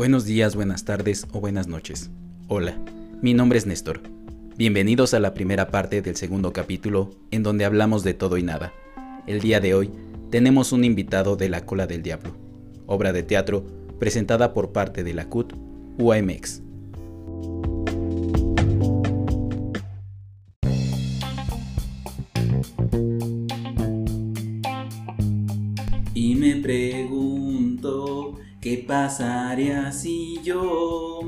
Buenos días, buenas tardes o buenas noches. Hola, mi nombre es Néstor. Bienvenidos a la primera parte del segundo capítulo en donde hablamos de todo y nada. El día de hoy tenemos un invitado de La Cola del Diablo, obra de teatro presentada por parte de la CUT UAMX. Qué pasaría si yo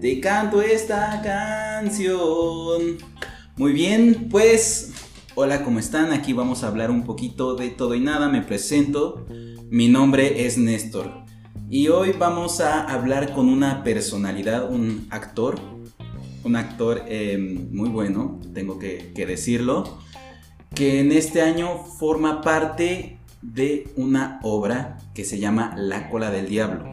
te canto esta canción. Muy bien, pues hola, ¿cómo están? Aquí vamos a hablar un poquito de todo y nada. Me presento. Mi nombre es Néstor. Y hoy vamos a hablar con una personalidad, un actor. Un actor em, muy bueno, tengo que decirlo. Que en este año forma parte de una obra que se llama La cola del diablo.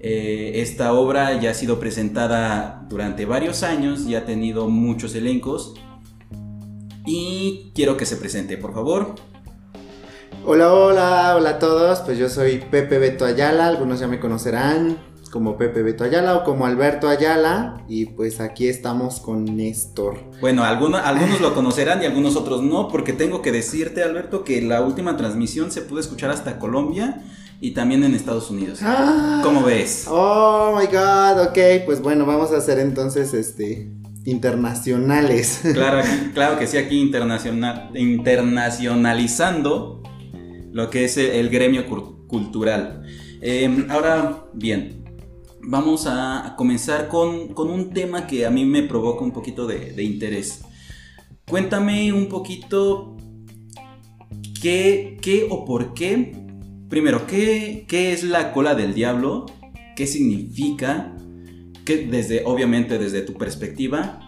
Eh, esta obra ya ha sido presentada durante varios años y ha tenido muchos elencos. Y quiero que se presente, por favor. Hola, hola, hola a todos. Pues yo soy Pepe Beto Ayala, algunos ya me conocerán como Pepe Beto Ayala o como Alberto Ayala. Y pues aquí estamos con Néstor. Bueno, algunos, algunos lo conocerán y algunos otros no, porque tengo que decirte, Alberto, que la última transmisión se pudo escuchar hasta Colombia y también en Estados Unidos. Ah. ¿Cómo ves? Oh my god, ok. Pues bueno, vamos a hacer entonces este internacionales. Claro, claro que sí, aquí internacional, internacionalizando lo que es el gremio cultural. Eh, ahora, bien, vamos a comenzar con, con un tema que a mí me provoca un poquito de, interés. Cuéntame un poquito qué, qué o por qué. Primero, ¿qué, qué es la cola del diablo? ¿Qué significa? ¿Qué, desde, obviamente desde tu perspectiva.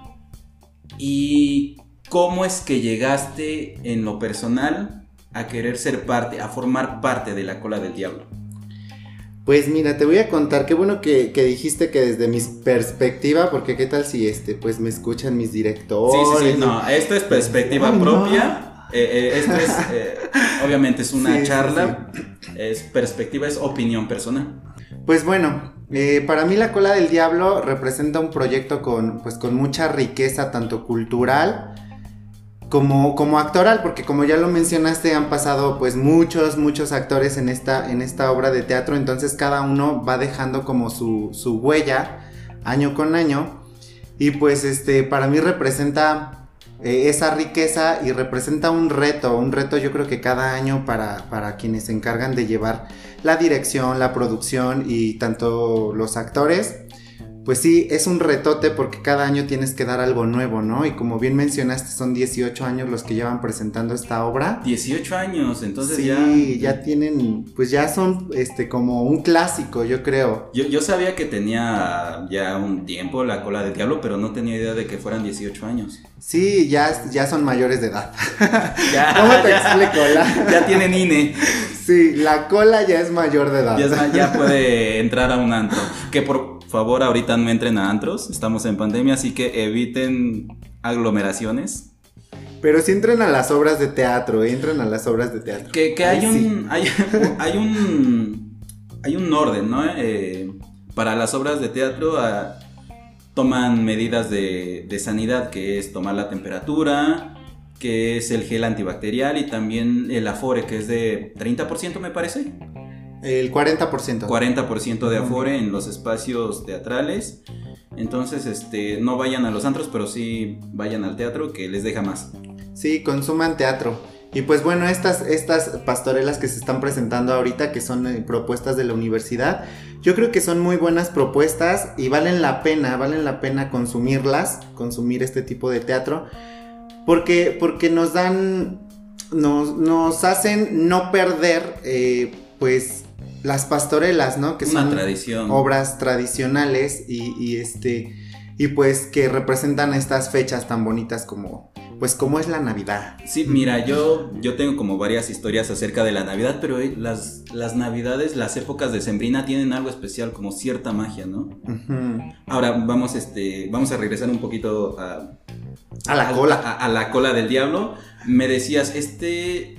¿Y cómo es que llegaste en lo personal a querer ser parte, a formar parte de la cola del diablo? Pues mira, te voy a contar, qué bueno que, que dijiste que desde mi perspectiva, porque qué tal si este, pues me escuchan mis Sí, directores. sí, sí, no, esto es perspectiva Ay, no. propia. Eh, eh, esto es, eh, obviamente es una Sí, sí, charla, es perspectiva, es opinión personal. Pues bueno, para mí La Cola del Diablo representa un proyecto con, pues, con mucha riqueza, tanto cultural como, como actoral, porque como ya lo mencionaste, han pasado pues muchos, muchos actores en esta, en esta obra de teatro, entonces cada uno va dejando como su, su huella año con año. Y pues este, para mí representa eh, esa riqueza y representa un reto, un reto yo creo que cada año para, para quienes se encargan de llevar la dirección, la producción y tanto los actores. Pues sí, es un retote porque cada año tienes que dar algo nuevo, ¿no? Y como bien mencionaste, son 18 años los que llevan presentando esta obra. 18 años, entonces sí, ya... ya tienen, pues ya son este como un clásico, yo creo. Yo, yo sabía que tenía ya un tiempo la cola del diablo, pero no tenía idea de que fueran 18 años. Sí, ya, ya son mayores de edad. Ya, ¿Cómo te ya. explico? La- Ya tienen INE. Sí, la cola ya es mayor de edad. Ya, es- ya puede entrar a un antro. Que por favor ahorita no entren a antros. Estamos en pandemia, así que eviten aglomeraciones. Pero si entren a las obras de teatro, entren a las obras de teatro. Que, que hay, sí. un, hay, hay un hay un orden, ¿no? Eh, para las obras de teatro ah, toman medidas de, de sanidad, que es tomar la temperatura, que es el gel antibacterial y también el afore, que es de 30% me parece. El 40%. 40% de afore en los espacios teatrales. Entonces, este, no vayan a los antros, pero sí vayan al teatro que les deja más. Sí, consuman teatro. Y pues bueno, estas, estas pastorelas que se están presentando ahorita, que son eh, propuestas de la universidad, yo creo que son muy buenas propuestas y valen la pena, valen la pena consumirlas, consumir este tipo de teatro, porque, porque nos dan, nos, nos hacen no perder, eh, pues, las pastorelas, ¿no? Que Una son tradición. obras tradicionales y, y, este y pues que representan estas fechas tan bonitas como pues como es la Navidad. Sí, mira, yo, yo tengo como varias historias acerca de la Navidad, pero las, las Navidades, las épocas de Sembrina tienen algo especial, como cierta magia, ¿no? Ahora vamos, este, vamos a regresar un poquito a, A la cola. A, a la cola del diablo. Me decías, este,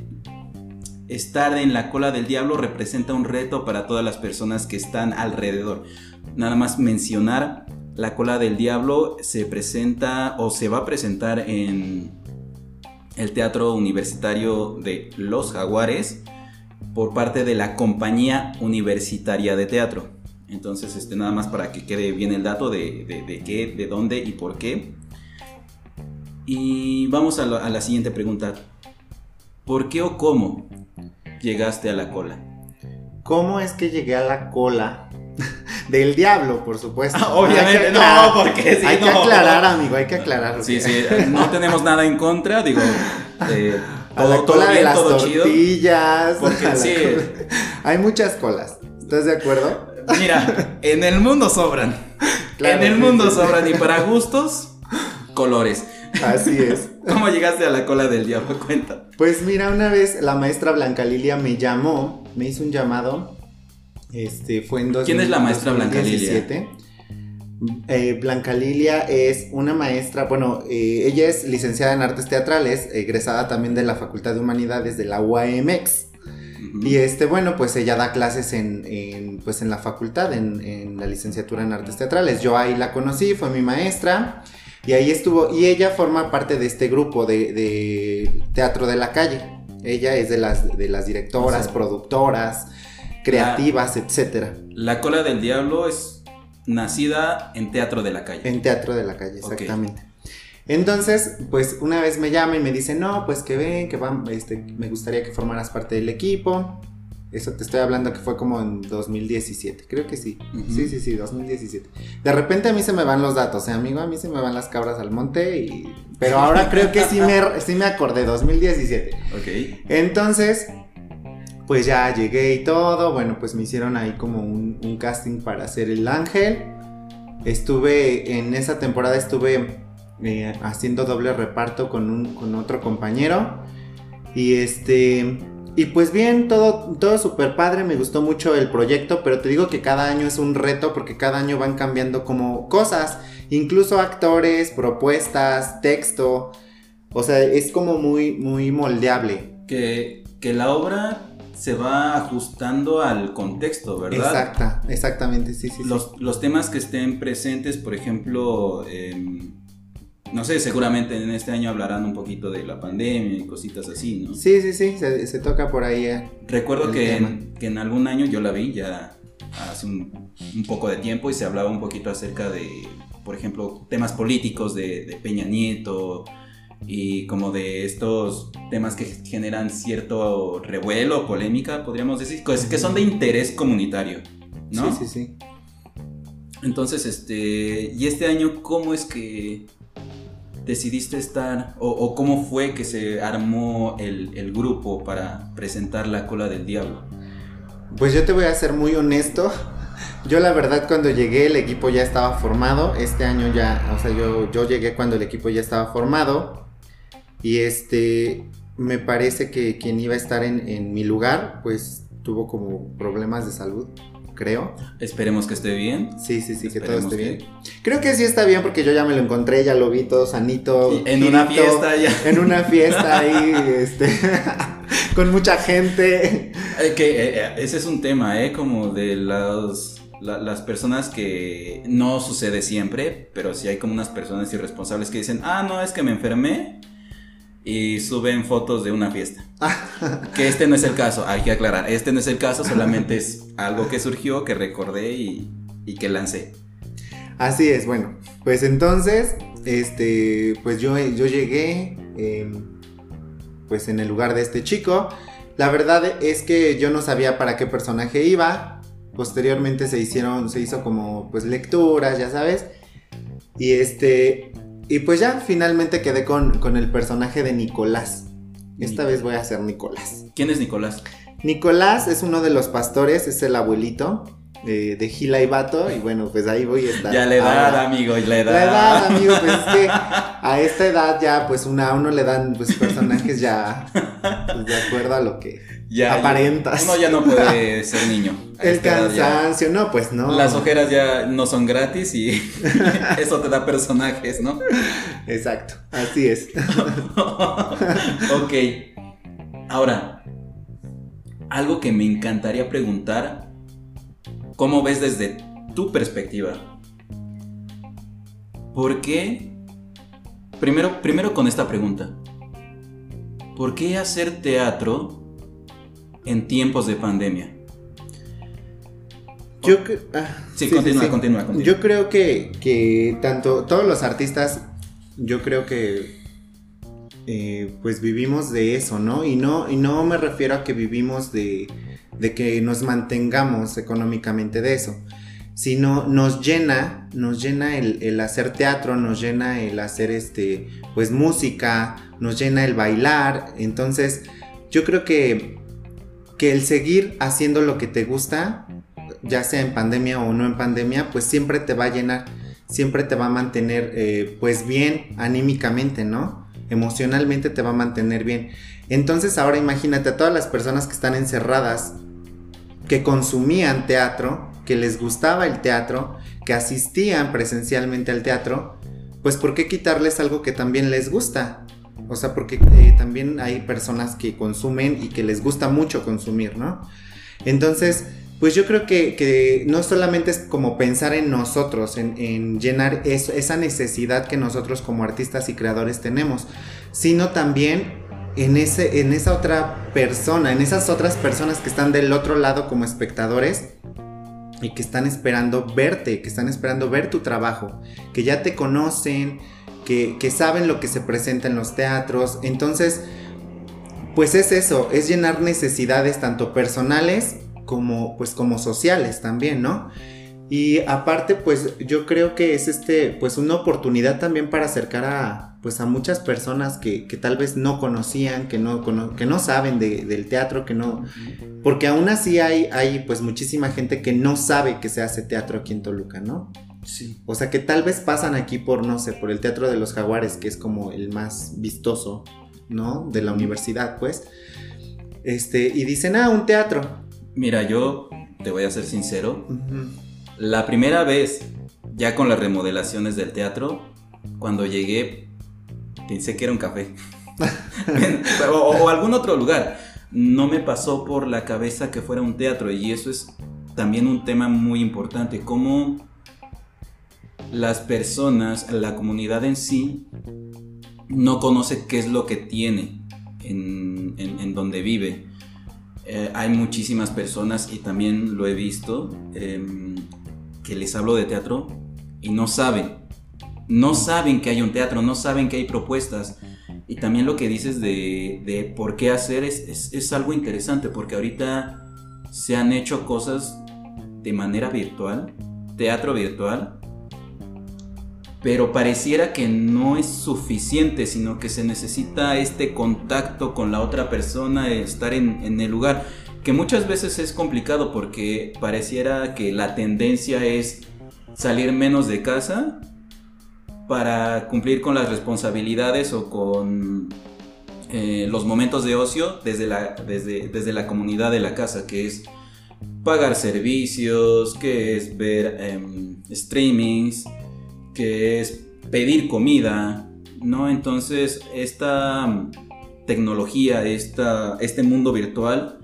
estar en la cola del diablo representa un reto para todas las personas que están alrededor. Nada más mencionar, la cola del diablo se presenta o se va a presentar en el Teatro Universitario de Los Jaguares por parte de la Compañía Universitaria de Teatro. Entonces, este, nada más para que quede bien el dato de, de, qué, de dónde y por qué. Y vamos a, a la siguiente pregunta. ¿Por qué o cómo llegaste a la cola? ¿Cómo es que llegué a la cola? Del diablo, por supuesto. Ah, obviamente, no, porque sí, Hay que aclarar, amigo, hay que aclarar. Sí, sí, no tenemos nada en contra, digo. Eh, a la cola de las tortillas. Porque sí. Hay muchas colas. ¿Estás de acuerdo? Mira, en el mundo sobran. en el mundo sobran y para gustos, colores. Así es. ¿Cómo llegaste a la cola del diablo? Cuenta. Pues mira, una vez la maestra Blanca Lilia me llamó, me hizo un llamado. Este fue en ¿Quién es la maestra Blanca Lilia? Eh, Blanca Lilia es una maestra, bueno, eh, ella es licenciada en artes teatrales, egresada también de la Facultad de Humanidades de la UAMX. Y este, bueno, pues ella da clases en, pues en la facultad, en, la licenciatura en artes teatrales. Yo ahí la conocí, fue mi maestra. Y ahí estuvo, y ella forma parte de este grupo de, teatro de la calle. Ella es de las, de las directoras, productoras, creativas, etc. etcétera. La cola del diablo es nacida en teatro de la calle. En teatro de la calle, exactamente. Entonces, pues una vez me llama y me dice, no, pues que ven, que van, este, me gustaría que formaras parte del equipo. Eso te estoy hablando que fue como en 2017, creo que sí. Sí, sí, sí, 2017. De repente a mí se me van los datos, ¿eh, amigo? A mí se me van las cabras al monte y... Pero ahora creo que sí me, sí me acordé, 2017. Ok. Entonces, pues ya llegué y todo. Bueno, pues me hicieron ahí como un, un casting para hacer el ángel. Estuve, en esa temporada estuve eh, haciendo doble reparto con, un, con otro compañero. Y este... Y pues bien, todo, todo súper padre, me gustó mucho el proyecto, pero te digo que cada año es un reto porque cada año van cambiando como cosas, incluso actores, propuestas, texto, o sea, es como muy, muy moldeable. Que, que la obra se va ajustando al contexto, ¿verdad? Exacta, exactamente, sí, sí. Los, sí. los temas que estén presentes, por ejemplo, eh, no sé, seguramente en este año hablarán un poquito de la pandemia y cositas así, ¿no? Sí, sí, sí, se, toca por ahí. Eh, Recuerdo que en, que en, algún año yo la vi ya hace un, poco de tiempo y se hablaba un poquito acerca de, por ejemplo, temas políticos de, Peña Nieto y como de estos temas que generan cierto revuelo, polémica, podríamos decir, que son de interés comunitario, ¿no? Sí, sí, sí. Entonces, este, y este año, ¿cómo es que decidiste estar o, cómo fue que se armó el, grupo para presentar La Cola del Diablo? Pues yo te voy a ser muy honesto. Yo la verdad cuando llegué el equipo ya estaba formado. Este año ya, o sea, yo, yo llegué cuando el equipo ya estaba formado. Y este, me parece que quien iba a estar en, en mi lugar, pues tuvo como problemas de salud creo. Esperemos que esté bien. Sí, sí, sí, que todo esté bien. Creo que sí está bien porque yo ya me lo encontré, ya lo vi todo sanito. en una fiesta ya. En una fiesta ahí, este, con mucha gente. Eh, que eh, eh, ese es un tema, ¿eh? Como de las, las personas que no sucede siempre, pero sí hay como unas personas irresponsables que dicen, ah, no, es que me enfermé y suben fotos de una fiesta. que este no es el caso, hay que aclarar. Este no es el caso, solamente es algo que surgió, que recordé y, que lancé. Así es, bueno, pues entonces, este, pues yo, yo llegué, em, pues en el lugar de este chico. La verdad es que yo no sabía para qué personaje iba. Posteriormente se hicieron, se hizo como, pues lecturas, ya sabes. Y este, y pues ya finalmente quedé con, con el personaje de Nicolás. Esta vez voy a ser Nicolás. ¿Quién es Nicolás? Nicolás es uno de los pastores, es el abuelito eh, de Gila y Bato. Y bueno, pues ahí voy a estar. Ya la edad, amigo, la edad. La edad, amigo, pues es que a esta edad ya, pues una, a uno le dan pues, personajes ya pues, de acuerdo a lo que ya, aparentas. Uno ya no puede ser niño. El cansancio, no, pues no. Las ojeras ya no son gratis y eso te da personajes, ¿no? Exacto, así es. ok. Ahora, algo que me encantaría preguntar, ¿cómo ves desde tu perspectiva? ¿Por qué? Primero, primero con esta pregunta. ¿Por qué hacer teatro en tiempos de pandemia? Yo ah, sí, continúa, continúa, continúa, Yo creo que, que tanto todos los artistas, yo creo que eh, pues vivimos de eso, ¿no? Y no, y no me refiero a que vivimos de, de que nos mantengamos económicamente de eso, sino nos llena, nos llena el, el, hacer teatro, nos llena el hacer este, pues música, nos llena el bailar, entonces yo creo que, que el seguir haciendo lo que te gusta, ya sea en pandemia o no en pandemia, pues siempre te va a llenar, siempre te va a mantener eh, pues bien anímicamente, ¿no? Emocionalmente te va a mantener bien. Entonces ahora imagínate a todas las personas que están encerradas, que consumían teatro, que les gustaba el teatro, que asistían presencialmente al teatro, pues ¿por qué quitarles algo que también les gusta? O sea, porque eh, también hay personas que consumen y que les gusta mucho consumir, ¿no? Entonces, pues yo creo que, no solamente es como pensar en nosotros, en, llenar esa necesidad que nosotros como artistas y creadores tenemos, sino también en, ese, en esa otra persona, en esas otras personas que están del otro lado como espectadores y que están esperando verte, que están esperando ver tu trabajo, que ya te conocen, que, saben lo que se presenta en los teatros. Entonces, pues es eso, es llenar necesidades tanto personales como, pues, como sociales también, ¿no? Y aparte, pues yo creo que es este, pues una oportunidad también para acercar a, pues a muchas personas que, que tal vez no conocían, que no, que no saben del teatro, que no, porque aún así hay, hay pues muchísima gente que no sabe que se hace teatro aquí en Toluca, ¿no? Sí. O sea que tal vez pasan aquí por, no sé, por el Teatro de los Jaguares, que es como el más vistoso, ¿no? De la universidad, pues. Este, y dicen, ah, un teatro. Mira, yo te voy a ser sincero. La primera vez, ya con las remodelaciones del teatro, cuando llegué, pensé que era un café. o, algún otro lugar. No me pasó por la cabeza que fuera un teatro y eso es también un tema muy importante. Cómo las personas, la comunidad en sí, no conoce qué es lo que tiene en, en donde vive. Eh, hay muchísimas personas, y también lo he visto, em, que les hablo de teatro y no saben. No saben que hay un teatro, no saben que hay propuestas. Y también lo que dices de, por qué hacer es, es algo interesante, porque ahorita se han hecho cosas de manera virtual, teatro virtual, pero pareciera que no es suficiente, sino que se necesita este contacto con la otra persona, estar en, el lugar, que muchas veces es complicado porque pareciera que la tendencia es salir menos de casa para cumplir con las responsabilidades o con eh, los momentos de ocio desde la, desde, desde la comunidad de la casa, que es pagar servicios, que es ver em, streamings, que es pedir comida, ¿no? Entonces, esta tecnología, esta, este mundo virtual,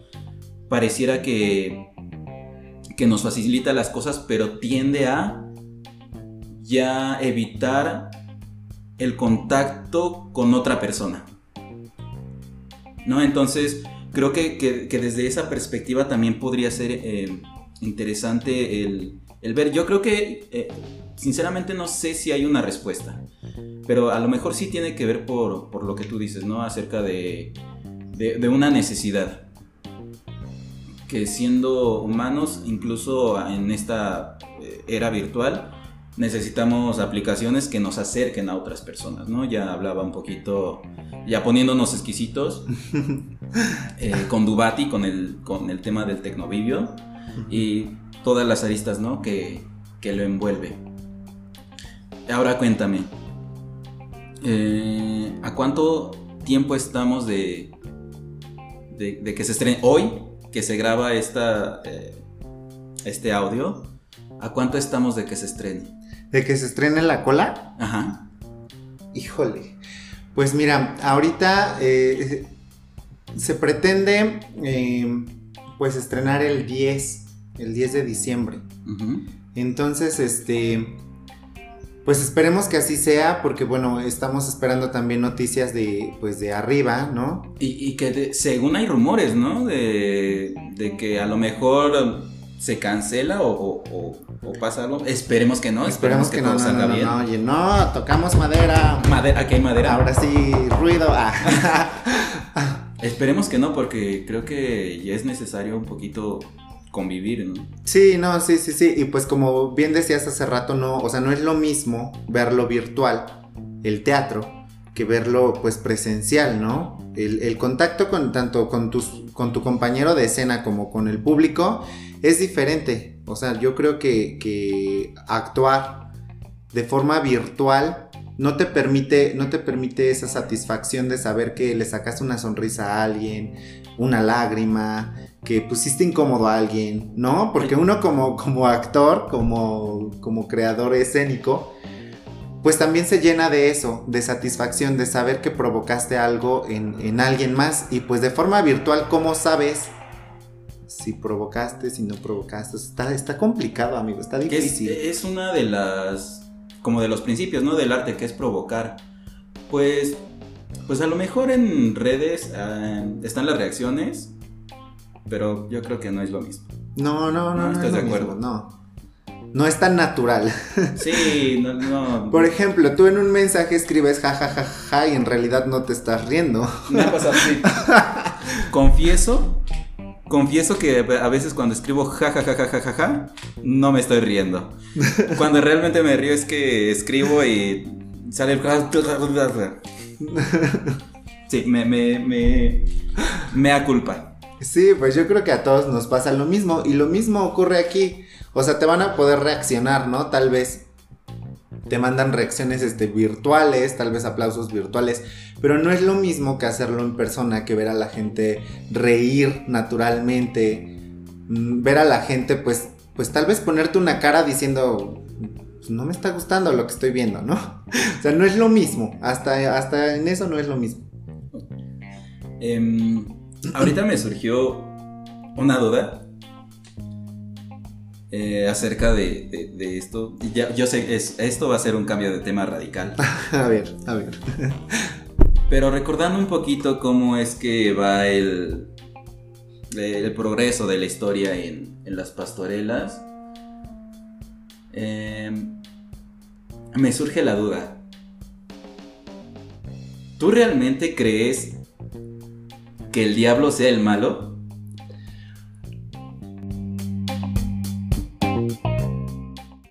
pareciera que, que nos facilita las cosas, pero tiende a ya evitar el contacto con otra persona. ¿No? Entonces, creo que, desde esa perspectiva también podría ser eh, interesante el, ver. Yo creo que eh, sinceramente no sé si hay una respuesta, pero a lo mejor sí tiene que ver por, lo que tú dices, ¿no? Acerca de, una necesidad. Que siendo humanos, incluso en esta eh, era virtual, necesitamos aplicaciones que nos acerquen a otras personas, ¿no? Ya hablaba un poquito, ya poniéndonos exquisitos, eh, con Dubati, con el, con el tema del tecnovivio y todas las aristas, ¿no? Que, que lo envuelve. Ahora cuéntame, eh, ¿a cuánto tiempo estamos de, de, que se estrene hoy, que se graba esta, eh, este audio? ¿A cuánto estamos de que se estrene? ¿De que se estrene la cola? Ajá. Híjole. Pues mira, ahorita eh, se pretende pues estrenar el 10, el 10 de diciembre. Entonces, este, pues esperemos que así sea, porque bueno, estamos esperando también noticias de, pues de arriba, ¿no? Y, que según hay rumores, ¿no? De, de que a lo mejor se cancela o, pasa algo. Esperemos que no, esperemos, que, todo salga bien. No, oye, no, tocamos madera. Madera, aquí hay madera. Ahora sí, ruido. Ah. esperemos que no, porque creo que ya es necesario un poquito convivir, ¿no? Sí, no, sí, sí, sí. Y pues como bien decías hace rato, no, o sea, no es lo mismo verlo virtual, el teatro, que verlo pues presencial, ¿no? El, contacto con tanto con, tus, con tu compañero de escena como con el público es diferente. O sea, yo creo que, actuar de forma virtual no te permite, no te permite esa satisfacción de saber que le sacaste una sonrisa a alguien, una lágrima, que pusiste incómodo a alguien, ¿no? Porque uno como, como actor, como, como creador escénico, pues también se llena de eso, de satisfacción, de saber que provocaste algo en, alguien más. Y pues de forma virtual, ¿cómo sabes si provocaste, si no provocaste? Está, está complicado, amigo, está difícil. Es, una de las, como de los principios, ¿no? Del arte, que es provocar. Pues, pues a lo mejor en redes eh, están las reacciones, pero yo creo que no es lo mismo. No, no, no. No, estás de acuerdo. no no es tan natural. Sí, no, no. Por ejemplo, tú en un mensaje escribes jajajaja ja, ja, ja, y en realidad no te estás riendo. Me ha pasado así. confieso, confieso que a veces cuando escribo jajajajajaja, no me estoy riendo. Cuando realmente me río es que escribo y sale el... Sí, me, me, me, me da culpa. Sí, pues yo creo que a todos nos pasa lo mismo y lo mismo ocurre aquí. O sea, te van a poder reaccionar, ¿no? Tal vez te mandan reacciones este, virtuales, tal vez aplausos virtuales, pero no es lo mismo que hacerlo en persona, que ver a la gente reír naturalmente, mm, ver a la gente pues, pues tal vez ponerte una cara diciendo, pues, no me está gustando lo que estoy viendo, ¿no? o sea, no es lo mismo, hasta, hasta en eso no es lo mismo. Em, ahorita me surgió una duda eh, acerca de, esto. Ya, yo sé, es, esto va a ser un cambio de tema radical. a ver, a ver. Pero recordando un poquito cómo es que va el, el progreso de la historia en, las pastorelas, em, me surge la duda. ¿Tú realmente crees que el diablo sea el malo?